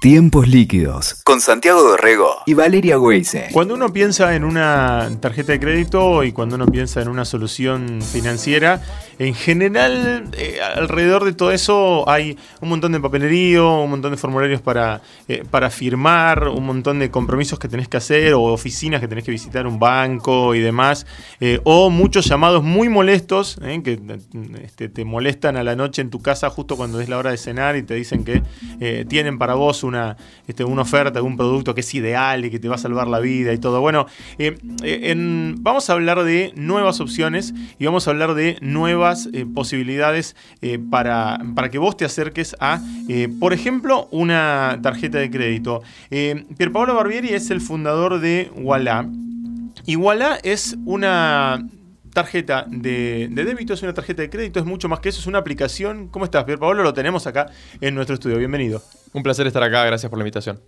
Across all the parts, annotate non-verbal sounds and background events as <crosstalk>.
Tiempos líquidos con Santiago Dorrego y Valeria Weise. Cuando uno piensa en una tarjeta de crédito y cuando uno piensa en una solución financiera, en general eh, alrededor de todo eso hay un montón de papelerío, un montón de formularios para, eh, para firmar, un montón de compromisos que tenés que hacer o oficinas que tenés que visitar, un banco y demás, eh, o muchos llamados muy molestos que este, te molestan a la noche en tu casa justo cuando es la hora de cenar y te dicen que tienen para vos una, este, una oferta de un producto que es ideal y que te va a salvar la vida y todo. Bueno, eh, eh, vamos a hablar de nuevas opciones y vamos a hablar de nuevas eh, posibilidades para, para, que vos te acerques a, por ejemplo, una tarjeta de crédito. Pierpaolo Barbieri es el fundador de Walla. Y Walla es una tarjeta de, débito, es una tarjeta de crédito, es mucho más que eso, es una aplicación. ¿Cómo estás, Pierre Pablo? Lo tenemos acá en nuestro estudio. Bienvenido. Un placer estar acá, gracias por la invitación.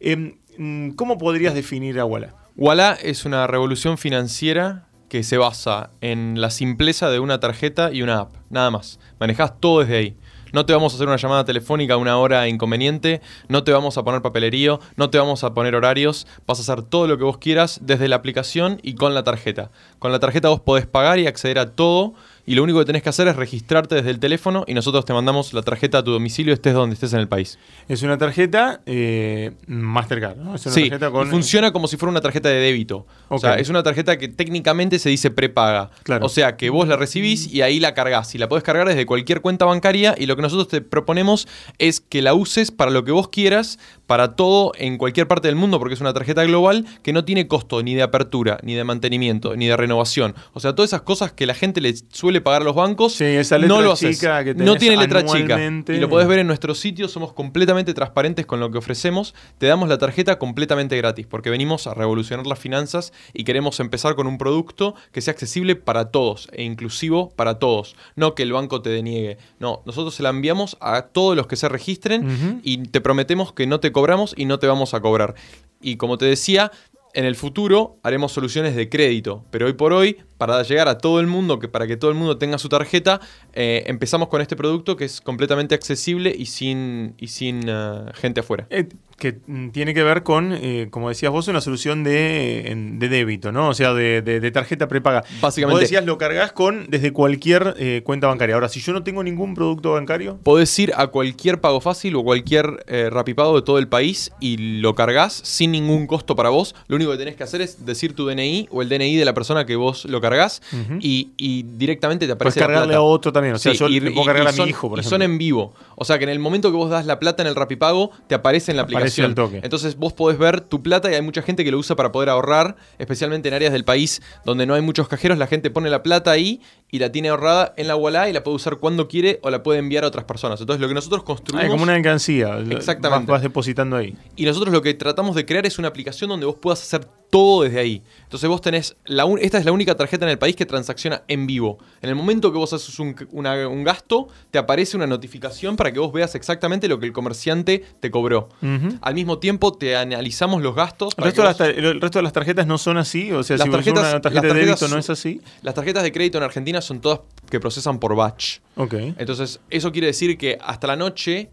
Em, mm, ¿Cómo podrías definir a Walla? Walla es una revolución financiera que se basa en la simpleza de una tarjeta y una app, nada más. Manejas todo desde ahí. No te vamos a hacer una llamada telefónica a una hora inconveniente, no te vamos a poner papelerío, no te vamos a poner horarios, vas a hacer todo lo que vos quieras desde la aplicación y con la tarjeta. Con la tarjeta vos podés pagar y acceder a todo y lo único que tenés que hacer es registrarte desde el teléfono y nosotros te mandamos la tarjeta a tu domicilio, estés donde estés en el país. Es una tarjeta eh, Mastercard, ¿no? Es una sí, tarjeta con... funciona como si fuera una tarjeta de débito. O sea, es una tarjeta que técnicamente se dice prepaga. Claro. O sea, que vos la recibís y ahí la cargas. Y la podés cargar desde cualquier cuenta bancaria y lo que nosotros te proponemos es que la uses para lo que vos quieras, para todo en cualquier parte del mundo, porque es una tarjeta global que no tiene costo ni de apertura, ni de mantenimiento, ni de renovación. O sea, todas esas cosas que la gente le suele pagar a los bancos, no lo chica que No tiene letra chica. Y lo podés ver en nuestro sitio, somos completamente transparentes con lo que ofrecemos. Te damos la tarjeta completamente gratis, porque venimos a revolucionar las finanzas y queremos empezar con un producto que sea accesible para todos e inclusivo para todos. No que el banco te deniegue. No, nosotros se la enviamos a todos los que se registren y te prometemos que no te cobramos y no te vamos a cobrar. Y como te decía, en el futuro haremos soluciones de crédito, pero hoy por hoy, para llegar a todo el mundo, que para que todo el mundo tenga su tarjeta, eh, empezamos con este producto que es completamente accesible y sin, y sin eh, gente afuera. Eh, que mm, tiene que ver con, eh, como decías vos, una solución de, débito, ¿no? O sea, de, tarjeta prepaga. Básicamente. Vos decías, lo cargas con desde cualquier eh, cuenta bancaria. Ahora, si yo no tengo ningún producto bancario. Podés ir a cualquier pago fácil o cualquier eh, rapipago de todo el país y lo cargas sin ningún costo para vos. Lo único que tenés que hacer es decir tu DNI o el DNI de la persona que vos lo cargas y, directamente te aparece. Puedes cargarle a otro también. O sea, yo le puedo cargar a mi hijo, por ejemplo. Y son en vivo. O sea, que en el momento que vos das la plata en el rapipago, te aparece en la aplicación entonces vos podés ver tu plata y hay mucha gente que lo usa para poder ahorrar, especialmente en áreas del país donde no hay muchos cajeros, la gente pone la plata ahí y la tiene ahorrada en la wallet y la puede usar cuando quiere o la puede enviar a otras personas. Entonces lo que nosotros construimos... Es como una alcancía. Exactamente. Vas, depositando ahí. Y nosotros lo que tratamos de crear es una aplicación donde vos puedas hacer todo desde ahí. Entonces vos tenés, la esta es la única tarjeta en el país que transacciona en vivo. En el momento que vos haces un, gasto, te aparece una notificación para que vos veas exactamente lo que el comerciante te cobró. Al mismo tiempo te analizamos los gastos. ¿El resto, de las tarjetas no son así? O sea, las si tarjetas, una tarjeta de débito no es así. Las tarjetas de crédito en Argentina son todas que procesan por batch. Ok. Entonces, eso quiere decir que hasta la noche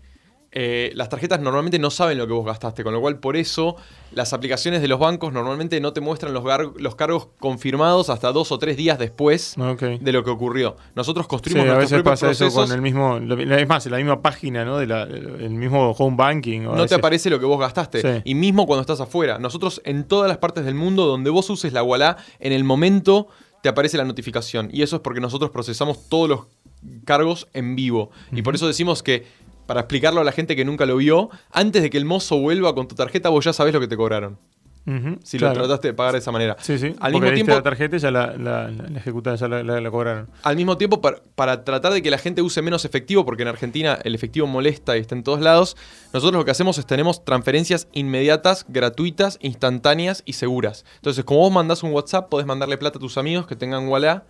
eh, las tarjetas normalmente no saben lo que vos gastaste, con lo cual por eso las aplicaciones de los bancos normalmente no te muestran los, los cargos confirmados hasta dos o tres días después de lo que ocurrió. Nosotros construimos sí, a veces pasa eso con el mismo, es más, la misma página, ¿no? el mismo home banking. no te aparece lo que vos gastaste. Y mismo cuando estás afuera. Nosotros en todas las partes del mundo donde vos uses la Wallah, en el momento te aparece la notificación. Y eso es porque nosotros procesamos todos los cargos en vivo. Y por eso decimos que para explicarlo a la gente que nunca lo vio, antes de que el mozo vuelva con tu tarjeta, vos ya sabés lo que te cobraron. si lo trataste de pagar de esa manera. Sí, sí. Al mismo tiempo, la tarjeta ya la, la, ya la, cobraron. Al mismo tiempo, para, tratar de que la gente use menos efectivo, porque en Argentina el efectivo molesta y está en todos lados, nosotros lo que hacemos es tenemos transferencias inmediatas, gratuitas, instantáneas y seguras. Entonces, como vos mandás un WhatsApp, podés mandarle plata a tus amigos que tengan Walla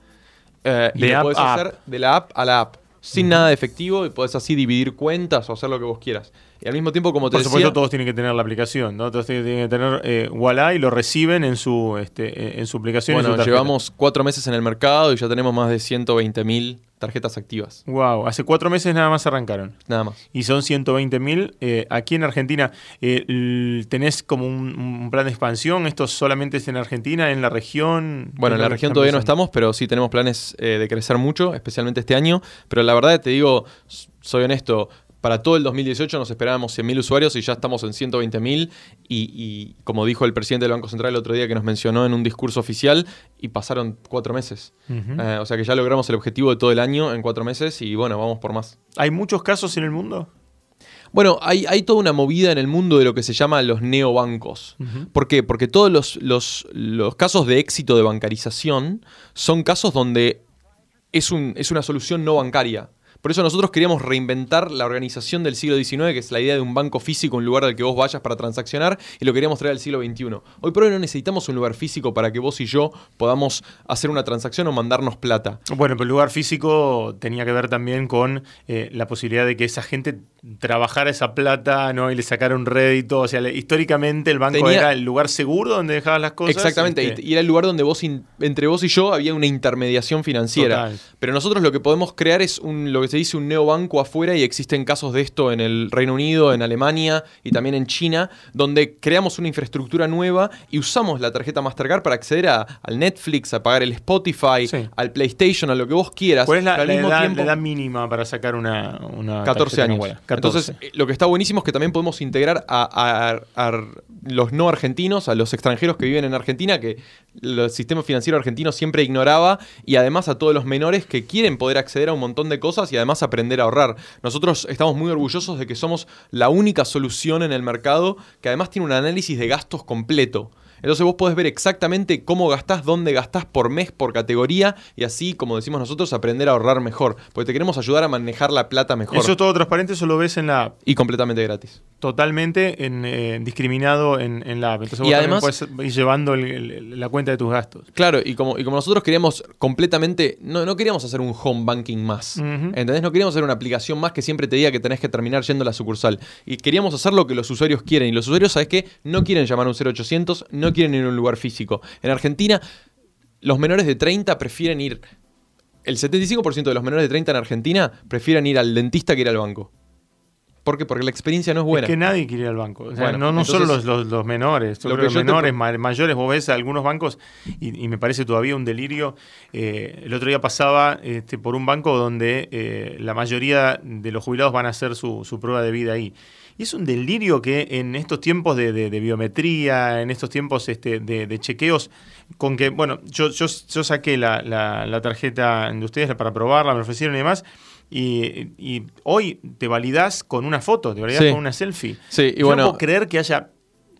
eh, y lo podés hacer de la app a la app sin nada de efectivo y podés así dividir cuentas o hacer lo que vos quieras. Y al mismo tiempo, como te Por supuesto, todos tienen que tener la aplicación, ¿no? Todos tienen que tener eh, Walla y lo reciben en su, este, en su aplicación. Bueno, llevamos cuatro meses en el mercado y ya tenemos más de 120 mil tarjetas activas. Wow, hace cuatro meses nada más arrancaron. Nada más. Y son 120 mil. Eh, aquí en Argentina, eh, ¿tenés como un, plan de expansión? ¿Esto solamente es en Argentina, en la región? Bueno, en la región todavía no estamos, pero sí tenemos planes eh, de crecer mucho, especialmente este año. Pero la verdad, te digo, soy honesto, para todo el 2018 nos esperábamos 100.000 usuarios y ya estamos en 120.000 y, y como dijo el presidente del Banco Central el otro día que nos mencionó en un discurso oficial y pasaron cuatro meses. Eh, o sea que ya logramos el objetivo de todo el año en cuatro meses y bueno, vamos por más. ¿Hay muchos casos en el mundo? Bueno, hay, hay, toda una movida en el mundo de lo que se llama los neobancos. ¿Por qué? Porque todos los, los, los, casos de éxito de bancarización son casos donde es, un, es una solución no bancaria. Por eso nosotros queríamos reinventar la organización del siglo XIX, que es la idea de un banco físico, un lugar al que vos vayas para transaccionar, y lo queríamos traer al siglo XXI. Hoy por hoy no necesitamos un lugar físico para que vos y yo podamos hacer una transacción o mandarnos plata. Bueno, pero el lugar físico tenía que ver también con eh, la posibilidad de que esa gente trabajara esa plata ¿no? y le sacara un rédito. O sea, históricamente el banco era el lugar seguro donde dejabas las cosas. Exactamente, este y era el lugar donde vos, entre vos y yo, había una intermediación financiera. Pero nosotros lo que podemos crear es un, lo que se dice un neobanco afuera y existen casos de esto en el Reino Unido, en Alemania y también en China, donde creamos una infraestructura nueva y usamos la tarjeta Mastercard para acceder a, al Netflix, a pagar el Spotify, al PlayStation, a lo que vos quieras. ¿Cuál es la, edad, mínima para sacar una, una 14 años. Entonces, lo que está buenísimo es que también podemos integrar a, los no argentinos, a los extranjeros que viven en Argentina, que el sistema financiero argentino siempre ignoraba, y además a todos los menores que quieren poder acceder a un montón de cosas y además aprender a ahorrar. Nosotros estamos muy orgullosos de que somos la única solución en el mercado que además tiene un análisis de gastos completo. Entonces vos podés ver exactamente cómo gastás, dónde gastás por mes, por categoría, y así, como decimos nosotros, aprender a ahorrar mejor. Porque te queremos ayudar a manejar la plata mejor. ¿Eso todo transparente? ¿Eso lo ves en la Y completamente gratis. Totalmente en, eh, discriminado en, la app. Entonces y además, puedes ir llevando la cuenta de tus gastos. Claro, y como, y como nosotros queríamos completamente. No, no queríamos hacer un home banking más. ¿Entendés? No queríamos hacer una aplicación más que siempre te diga que tenés que terminar yendo a la sucursal. Y queríamos hacer lo que los usuarios quieren. Y los usuarios, ¿sabes qué? No quieren llamar a un 0800, no quieren ir a un lugar físico. En Argentina, los menores de 30 prefieren ir. El 75% de los menores de 30 en Argentina prefieren ir al dentista que ir al banco. ¿Por qué? Porque la experiencia no es buena. Es que nadie quiere ir al banco. no, no solo los, los, menores. los menores, mayores, vos ves algunos bancos y, me parece todavía un delirio. Eh, el otro día pasaba este, por un banco donde eh, la mayoría de los jubilados van a hacer su, su prueba de vida ahí. Y es un delirio que en estos tiempos de, biometría, en estos tiempos este, de, chequeos, con que, bueno, yo, yo, yo saqué la, la, tarjeta de ustedes para probarla, me ofrecieron y demás. Y, hoy te validás con una foto, te validás con una selfie. Sí, y bueno, no puedo creer que haya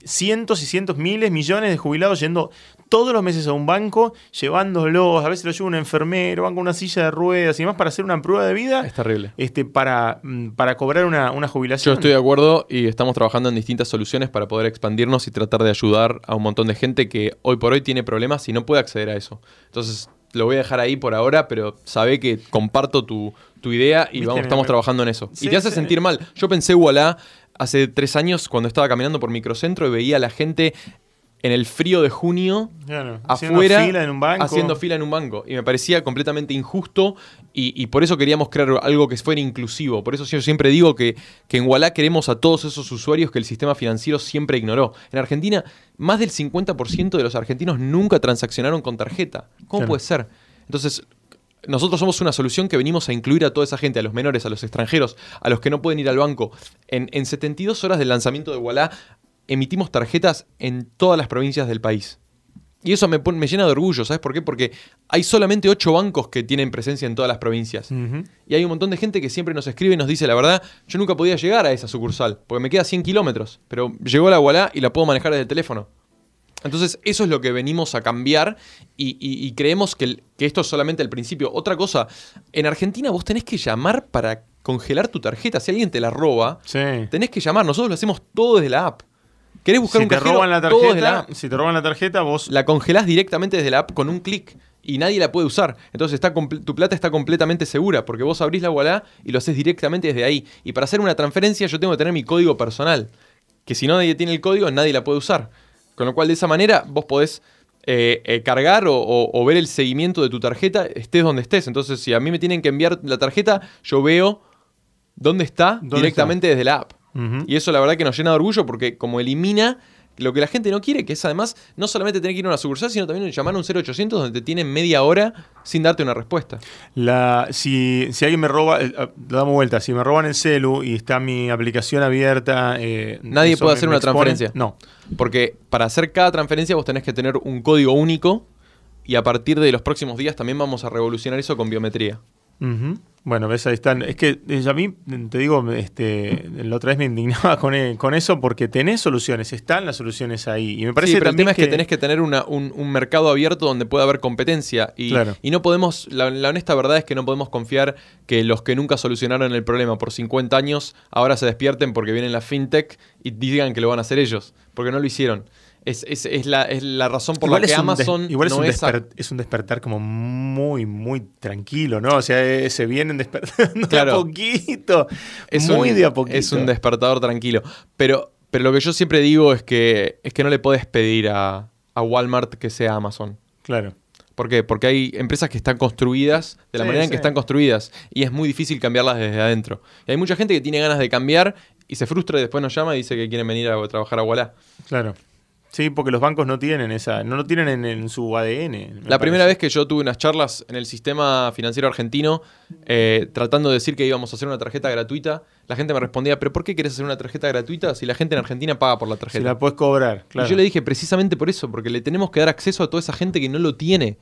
cientos y cientos, miles, millones de jubilados yendo todos los meses a un banco, llevándolos, a veces lo lleva un enfermero, van con una silla de ruedas y demás para hacer una prueba de vida. Es terrible. Este, para, mm, para cobrar una, jubilación. Yo estoy de acuerdo y estamos trabajando en distintas soluciones para poder expandirnos y tratar de ayudar a un montón de gente que hoy por hoy tiene problemas y no puede acceder a eso. Entonces, lo voy a dejar ahí por ahora, pero sabe que comparto tu, idea y vamos, estamos trabajando en eso. y te hace sentir mal. Yo pensé, voilà, hace tres años cuando estaba caminando por Microcentro y veía a la gente en el frío de junio afuera fila en un banco. haciendo fila en un banco. Y me parecía completamente injusto y, por eso queríamos crear algo que fuera inclusivo. Por eso yo siempre digo que, que en Wallah queremos a todos esos usuarios que el sistema financiero siempre ignoró. En Argentina, más del 50% de los argentinos nunca transaccionaron con tarjeta. ¿Cómo puede ser? Entonces, nosotros somos una solución que venimos a incluir a toda esa gente, a los menores, a los extranjeros, a los que no pueden ir al banco. En, en 72 horas del lanzamiento de Wallah emitimos tarjetas en todas las provincias del país. Y eso me, me, llena de orgullo, ¿sabes por qué? Porque hay solamente ocho bancos que tienen presencia en todas las provincias. Y hay un montón de gente que siempre nos escribe y nos dice, la verdad, yo nunca podía llegar a esa sucursal, porque me queda 100 kilómetros, pero llegó la Wallah y la puedo manejar desde el teléfono. Entonces, eso es lo que venimos a cambiar y, creemos que, que, esto es solamente el principio. Otra cosa, en Argentina vos tenés que llamar para congelar tu tarjeta. Si alguien te la roba, tenés que llamar. Nosotros lo hacemos todo desde la app. ¿Querés buscar si un te cajero? roban la Todo desde tarjeta, app. si te roban la tarjeta, vos La congelás directamente desde la app con un clic y nadie la puede usar. Entonces está tu plata está completamente segura porque vos abrís la wallet y lo haces directamente desde ahí. Y para hacer una transferencia yo tengo que tener mi código personal, que si no nadie tiene el código nadie la puede usar. Con lo cual de esa manera vos podés eh, eh, cargar o, o- o ver el seguimiento de tu tarjeta estés donde estés. Entonces si a mí me tienen que enviar la tarjeta, yo veo dónde está ¿Dónde directamente desde la app. Y eso la verdad que nos llena de orgullo porque como elimina lo que la gente no quiere, que es además no solamente tener que ir a una sucursal, sino también llamar a un 0800 donde te tienen media hora sin darte una respuesta. La, si, si alguien me roba, eh, ah, lo damos vuelta, si me roban el celu y está mi aplicación abierta... eh, Nadie puede me- hacer me una expone. transferencia. No. Porque para hacer cada transferencia vos tenés que tener un código único y a partir de los próximos días también vamos a revolucionar eso con biometría. Ujú. Bueno, ves, ahí están. Es que eh, a mí, te digo, este, la otra vez me indignaba <laughs> con, eh, con eso porque tenés soluciones, están las soluciones ahí. Y me parece sí, pero el tema es que, tenés que tener una- un, un mercado abierto donde pueda haber competencia. Y, Claro. y no podemos, la, la honesta verdad es que no podemos confiar que los que nunca solucionaron el problema por 50 años ahora se despierten porque vienen la fintech y digan que lo van a hacer ellos, porque no lo hicieron. Es, es- es la, es la razón por Igual la que Amazon igual es, no un desper- es un despertar como muy, muy tranquilo, ¿no? O sea, eh, se vienen despertando Claro. <laughs> de a poquito. es muy un, de a poquito. Es un despertador tranquilo. Pero, pero lo que yo siempre digo es que, es que no le podés pedir a, a Walmart que sea Amazon. Claro. ¿Por qué? Porque hay empresas que están construidas de la Sí, manera en que están construidas y es muy difícil cambiarlas desde adentro. Y hay mucha gente que tiene ganas de cambiar y se frustra y después nos llama y dice que quieren venir a trabajar a Wallah. Claro. Sí, porque los bancos no tienen esa, no lo tienen en, en su ADN. La primera vez que yo tuve unas charlas en el sistema financiero argentino eh, tratando de decir que íbamos a hacer una tarjeta gratuita, la gente me respondía, pero ¿por qué querés hacer una tarjeta gratuita si la gente en Argentina paga por la Si tarjeta? la puedes cobrar, claro. Y yo le dije precisamente por eso, porque le tenemos que dar acceso a toda esa gente que no lo tiene.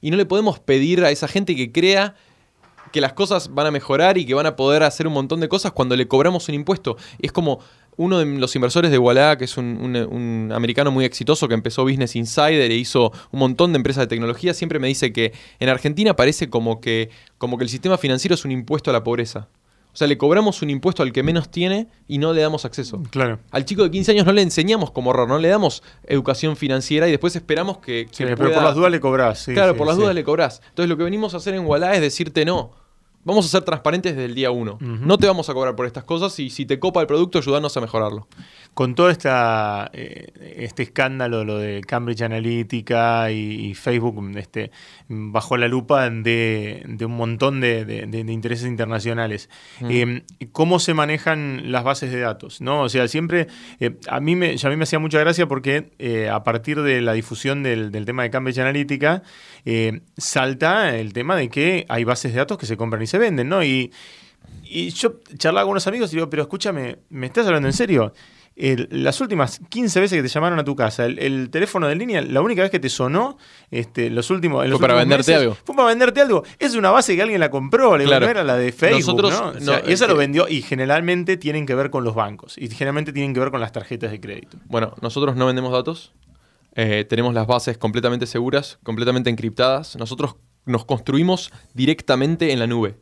Y no le podemos pedir a esa gente que crea que las cosas van a mejorar y que van a poder hacer un montón de cosas cuando le cobramos un impuesto. Es como uno de los inversores de Walla, que es un, un- un americano muy exitoso que empezó Business Insider e hizo un montón de empresas de tecnología, siempre me dice que en Argentina parece como que, como que el sistema financiero es un impuesto a la pobreza. O sea, le cobramos un impuesto al que menos tiene y no le damos acceso. Claro. Al chico de 15 años no le enseñamos cómo ahorrar, no le damos educación financiera y después esperamos que, que Sí, pero por las dudas le cobrás. sí, claro, sí, por las dudas le cobrás. Entonces lo que venimos a hacer en Wallah es decirte no. Vamos a ser transparentes desde el día uno. No te vamos a cobrar por estas cosas y si te copa el producto, ayúdanos a mejorarlo. Con todo esta, eh, este escándalo, lo de Cambridge Analytica y, y Facebook, este, bajo la lupa de, de un montón de, de- de- de intereses internacionales. Eh, ¿Cómo se manejan las bases de datos? ¿no? O sea, siempre, eh, a, mí me, a mí me hacía mucha gracia porque eh, a partir de la difusión del, del tema de Cambridge Analytica, salta el tema de que hay bases de datos que se compran y se venden, ¿no? Y, y yo charlaba con unos amigos y digo, pero escúchame, ¿me estás hablando en serio? El- las últimas 15 veces que te llamaron a tu casa, el, el teléfono de línea, la única vez que te sonó, este, los últimos, en los Fue para venderte meses, algo. Fue para venderte algo. Es una base que alguien la compró, le Claro. era la de Facebook. Nosotros ¿no? O no, y esa es lo que- vendió y generalmente tienen que ver con los bancos y generalmente tienen que ver con las tarjetas de crédito. Bueno, nosotros no vendemos datos. Eh, tenemos las bases completamente seguras, completamente encriptadas. Nosotros nos construimos directamente en la nube.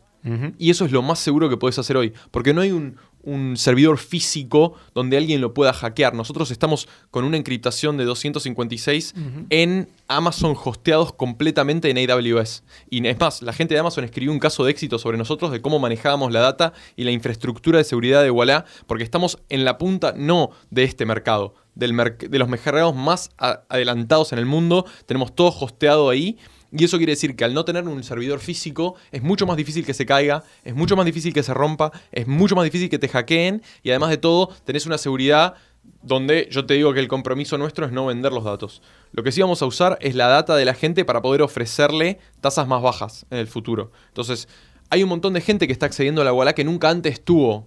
Y eso es lo más seguro que puedes hacer hoy, porque no hay un, un servidor físico donde alguien lo pueda hackear. Nosotros estamos con una encriptación de 256 en Amazon hosteados completamente en AWS. Y es más, la gente de Amazon escribió un caso de éxito sobre nosotros de cómo manejábamos la data y la infraestructura de seguridad de Wallah, porque estamos en la punta no de este mercado, del merc- de los mercados más adelantados en el mundo. Tenemos todo hosteado ahí. Y eso quiere decir que al no tener un servidor físico es mucho más difícil que se caiga, es mucho más difícil que se rompa, es mucho más difícil que te hackeen y además de todo tenés una seguridad donde yo te digo que el compromiso nuestro es no vender los datos. Lo que sí vamos a usar es la data de la gente para poder ofrecerle tasas más bajas en el futuro. Entonces, hay un montón de gente que está accediendo a la Wallah que nunca antes tuvo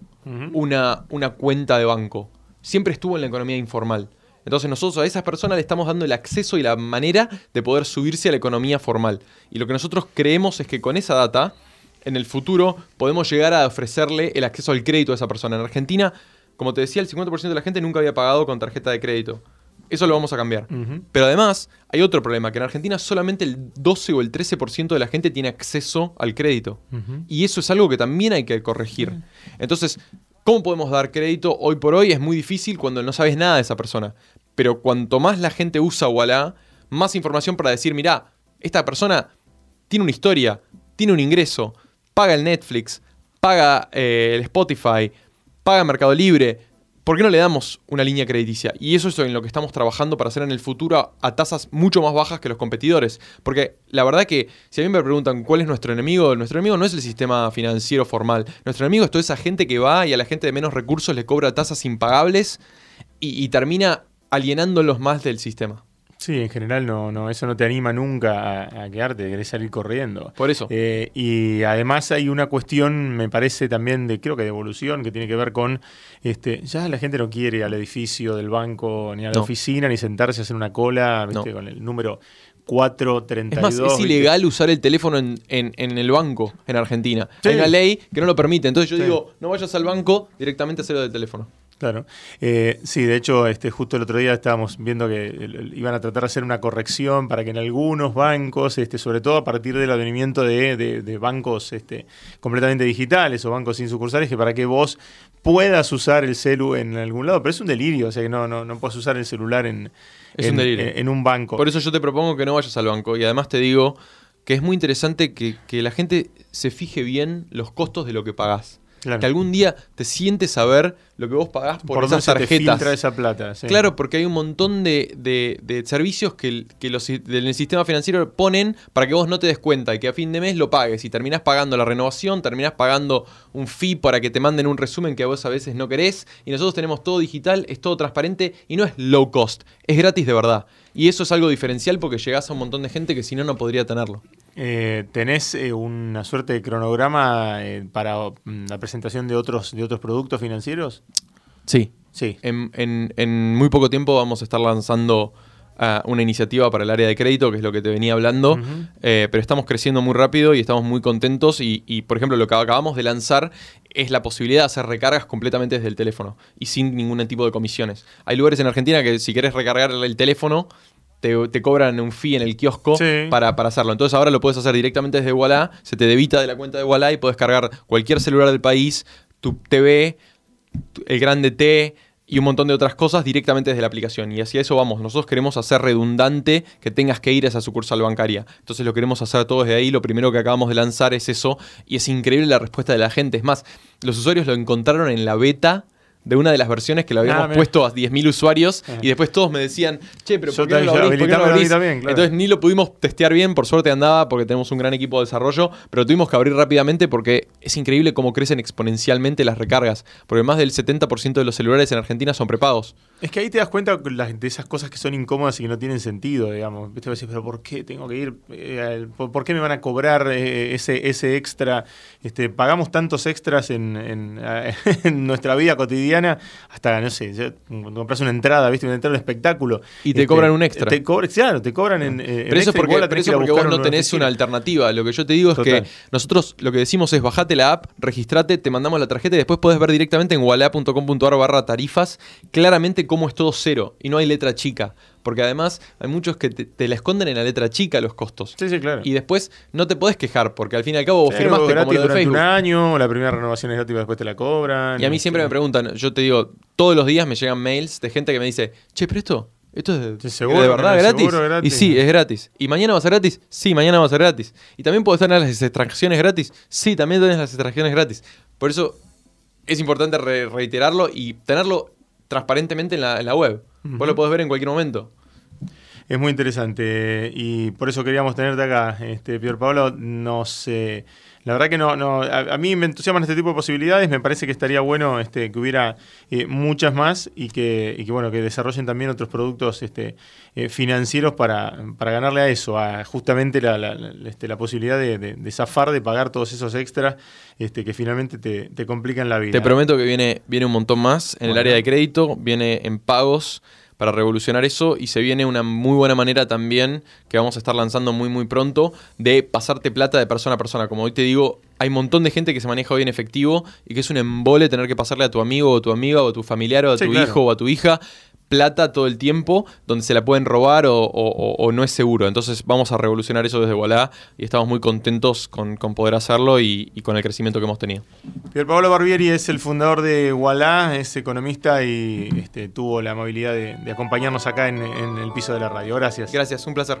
una, una cuenta de banco. Siempre estuvo en la economía informal. Entonces nosotros a esas personas le estamos dando el acceso y la manera de poder subirse a la economía formal. Y lo que nosotros creemos es que con esa data, en el futuro, podemos llegar a ofrecerle el acceso al crédito a esa persona. En Argentina, como te decía, el 50% de la gente nunca había pagado con tarjeta de crédito. Eso lo vamos a cambiar. Pero además, hay otro problema, que en Argentina solamente el 12 o el 13% de la gente tiene acceso al crédito. Y eso es algo que también hay que corregir. Entonces, ¿Cómo podemos dar crédito hoy por hoy? Es muy difícil cuando no sabes nada de esa persona. Pero cuanto más la gente usa Walla, más información para decir, mira, esta persona tiene una historia, tiene un ingreso, paga el Netflix, paga eh, el Spotify, paga Mercado Libre, ¿por qué no le damos una línea crediticia? Y eso es en lo que estamos trabajando para hacer en el futuro a tasas mucho más bajas que los competidores. Porque la verdad que si a mí me preguntan cuál es nuestro enemigo, nuestro enemigo no es el sistema financiero formal. Nuestro enemigo es toda esa gente que va y a la gente de menos recursos le cobra tasas impagables y, y termina alienándolos más del sistema. Sí, en general no, no, eso no te anima nunca a, quedarte, querés salir corriendo. Por eso. Eh, y además hay una cuestión, me parece también de, creo que de evolución, que tiene que ver con, este, ya la gente no quiere al edificio del banco, ni a la oficina, ni sentarse a hacer una cola, con el número 432. Es más, es ilegal usar el teléfono en, el banco en Argentina. Hay una ley que no lo permite. Entonces yo digo, no vayas al banco, directamente a hacerlo del teléfono. Claro. Eh, sí, de hecho, este, justo el otro día estábamos viendo que iban a tratar de hacer una corrección para que en algunos bancos, este, sobre todo a partir del advenimiento de, bancos este, completamente digitales o bancos sin sucursales, que para que vos puedas usar el celu en algún lado, pero es un delirio, o sea que no, no, no puedes usar el celular en, en, un banco. Por eso yo te propongo que no vayas al banco y además te digo que es muy interesante que, que la gente se fije bien los costos de lo que pagás. Que algún día te sientes a ver lo que vos pagás por, esas tarjetas. esa plata. Claro, porque hay un montón de, servicios que, los del sistema financiero ponen para que vos no te des cuenta y que a fin de mes lo pagues. Y terminás pagando la renovación, terminás pagando un fee para que te manden un resumen que a vos a veces no querés. Y nosotros tenemos todo digital, es todo transparente y no es low cost, es gratis de verdad. Y eso es algo diferencial porque llegás a un montón de gente que si no, no podría tenerlo. Eh, ¿Tenés eh, una suerte de cronograma eh, para mm, la presentación de otros, de otros productos financieros? Sí. Sí. En, muy poco tiempo vamos a estar lanzando ah, una iniciativa para el área de crédito, que es lo que te venía hablando, pero estamos creciendo muy rápido y estamos muy contentos y, y, por ejemplo, lo que acabamos de lanzar es la posibilidad de hacer recargas completamente desde el teléfono y sin ningún tipo de comisiones. Hay lugares en Argentina que si quieres recargar el teléfono te, cobran un fee en el kiosco para, hacerlo. Entonces ahora lo puedes hacer directamente desde Walla, se te debita de la cuenta de Walla y puedes cargar cualquier celular del país, tu TV, el grande T y un montón de otras cosas directamente desde la aplicación. Y hacia eso vamos. Nosotros queremos hacer redundante que tengas que ir a esa sucursal bancaria. Entonces lo queremos hacer todo desde ahí. Lo primero que acabamos de lanzar es eso. Y es increíble la respuesta de la gente. Es más, los usuarios lo encontraron en la beta de una de las versiones que lo habíamos ah, puesto a 10.000 usuarios y después todos me decían, che, pero ¿por qué no lo abrís? Entonces ni lo pudimos testear bien, por suerte andaba porque tenemos un gran equipo de desarrollo, pero tuvimos que abrir rápidamente porque es increíble cómo crecen exponencialmente las recargas, porque más del 70% de los celulares en Argentina son prepagos. Es que ahí te das cuenta de esas cosas que son incómodas y que no tienen sentido, digamos. Viste, decís, pero ¿por qué tengo que ir? Eh, ¿Por qué me van a cobrar eh, ese, ese extra? Este, pagamos tantos extras en, en, <laughs> nuestra vida cotidiana hasta, no sé, compras una entrada, ¿viste? Una entrada de espectáculo. Y te cobran un extra. Te claro, te cobran en. pero eso porque, vos no tenés una alternativa. Lo que yo te digo es que nosotros lo que decimos es bajate la app, registrate, te mandamos la tarjeta y después podés ver directamente en walla.com.ar barra tarifas claramente cómo es todo cero y no hay letra chica. Porque además hay muchos que te, la esconden en la letra chica los costos. Sí, sí, claro. Y después no te podés quejar, porque al fin y al cabo vos firmaste como lo de Facebook. un año, la primera renovación es gratis, después te la cobran. Y a mí siempre me preguntan, yo te digo, todos los días me llegan mails de gente que me dice, che, pero esto, esto es de, ¿seguro, de verdad gratis? Y sí, es gratis. ¿Y mañana va a ser gratis? Sí, mañana va a ser gratis. ¿Y también puedes tener las extracciones gratis? Sí, también tenés las extracciones gratis. Por eso es importante reiterarlo y tenerlo transparentemente en la, web. Vos lo podés ver en cualquier momento. Es muy interesante y por eso queríamos tenerte acá, este, Pior Pablo. Nos, eh, la verdad que no, no a, mí me entusiasman este tipo de posibilidades. Me parece que estaría bueno este, que hubiera eh, muchas más y que, y que, bueno que desarrollen también otros productos este, eh, financieros para, para, ganarle a eso, a justamente la, la, este, la posibilidad de, de, zafar, de pagar todos esos extras este, que finalmente te, te, complican la vida. Te prometo que viene, viene un montón más en el área de crédito, viene en pagos para revolucionar eso y se viene una muy buena manera también que vamos a estar lanzando muy muy pronto de pasarte plata de persona a persona. Como hoy te digo, hay un montón de gente que se maneja hoy en efectivo y que es un embole tener que pasarle a tu amigo o tu amiga o a tu familiar o a tu hijo o a tu hija plata todo el tiempo donde se la pueden robar o, no es seguro. Entonces vamos a revolucionar eso desde Wallah y estamos muy contentos con, poder hacerlo y, con el crecimiento que hemos tenido. Pier Paolo Barbieri es el fundador de Wallah, es economista y este, tuvo la amabilidad de, acompañarnos acá en, en el piso de la radio. Gracias. Gracias, un placer.